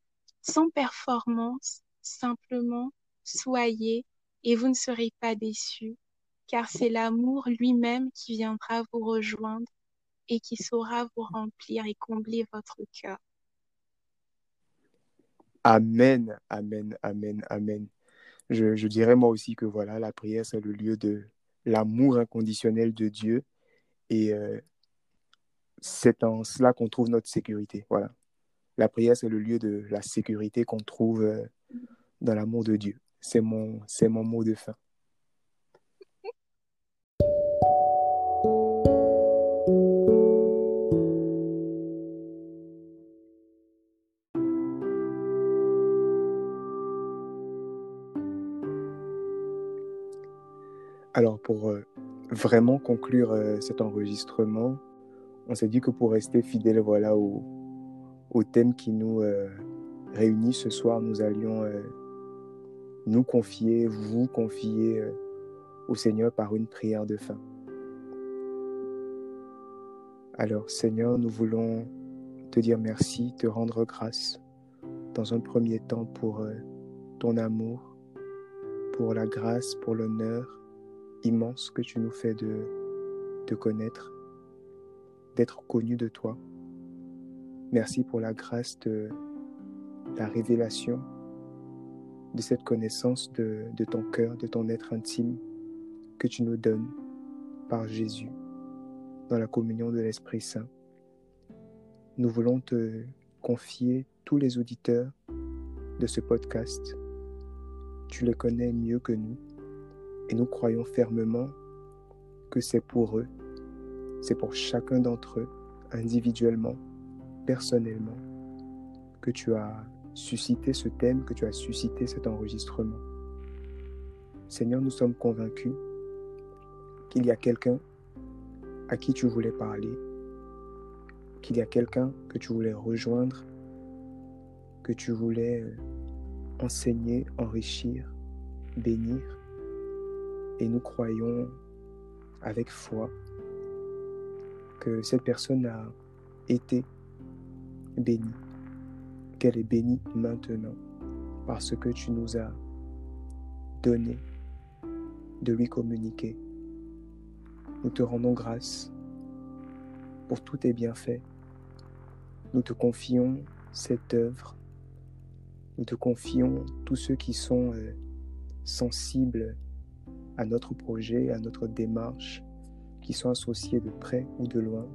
sans performance, simplement soyez et vous ne serez pas déçus, car c'est l'amour lui-même qui viendra vous rejoindre et qui saura vous remplir et combler votre cœur. Amen, amen, amen, amen. Je, je, dirais moi aussi que voilà, la prière, c'est le lieu de l'amour inconditionnel de Dieu. Et euh, c'est en cela qu'on trouve notre sécurité. Voilà. La prière, c'est le lieu de la sécurité qu'on trouve euh, dans l'amour de Dieu. C'est mon, c'est mon mot de fin. Alors, pour euh, vraiment conclure euh, cet enregistrement, on s'est dit que pour rester fidèle voilà, au, thème qui nous euh, réunit ce soir, nous allions nous confier, vous confier au Seigneur par une prière de fin. Alors, Seigneur, nous voulons te dire merci, te rendre grâce dans un premier temps pour ton amour, pour la grâce, pour l'honneur immense que tu nous fais de te connaître, d'être connu de toi. Merci pour la grâce de la révélation de cette connaissance de, ton cœur, de ton être intime que tu nous donnes par Jésus dans la communion de l'Esprit Saint. Nous voulons te confier tous les auditeurs de ce podcast. Tu les connais mieux que nous. Et nous croyons fermement que c'est pour eux, c'est pour chacun d'entre eux, individuellement, personnellement, que tu as suscité ce thème, que tu as suscité cet enregistrement. Seigneur, nous sommes convaincus qu'il y a quelqu'un à qui tu voulais parler, qu'il y a quelqu'un que tu voulais rejoindre, que tu voulais enseigner, enrichir, bénir. Et nous croyons avec foi que cette personne a été bénie, qu'elle est bénie maintenant parce que tu nous as donné de lui communiquer. Nous te rendons grâce pour tous tes bienfaits. Nous te confions cette œuvre. Nous te confions tous ceux qui sont euh, sensibles à notre projet, à notre démarche, qui sont associés de près ou de loin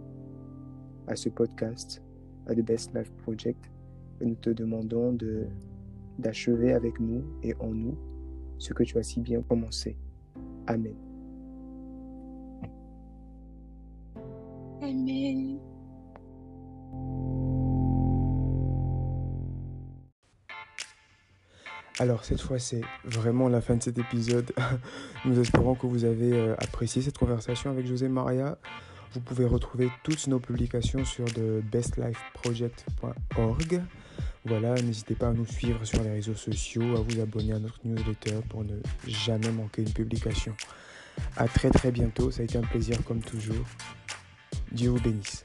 à ce podcast, à The Best Life Project. Et nous te demandons de, d'achever avec nous et en nous ce que tu as si bien commencé. Amen. Amen. Alors cette fois c'est vraiment la fin de cet épisode. Nous espérons que vous avez euh, apprécié cette conversation avec José Maria. Vous pouvez retrouver toutes nos publications sur thebestlifeproject.org. Voilà, n'hésitez pas à nous suivre sur les réseaux sociaux, à vous abonner à notre newsletter pour ne jamais manquer une publication. À très très bientôt, ça a été un plaisir comme toujours. Dieu vous bénisse.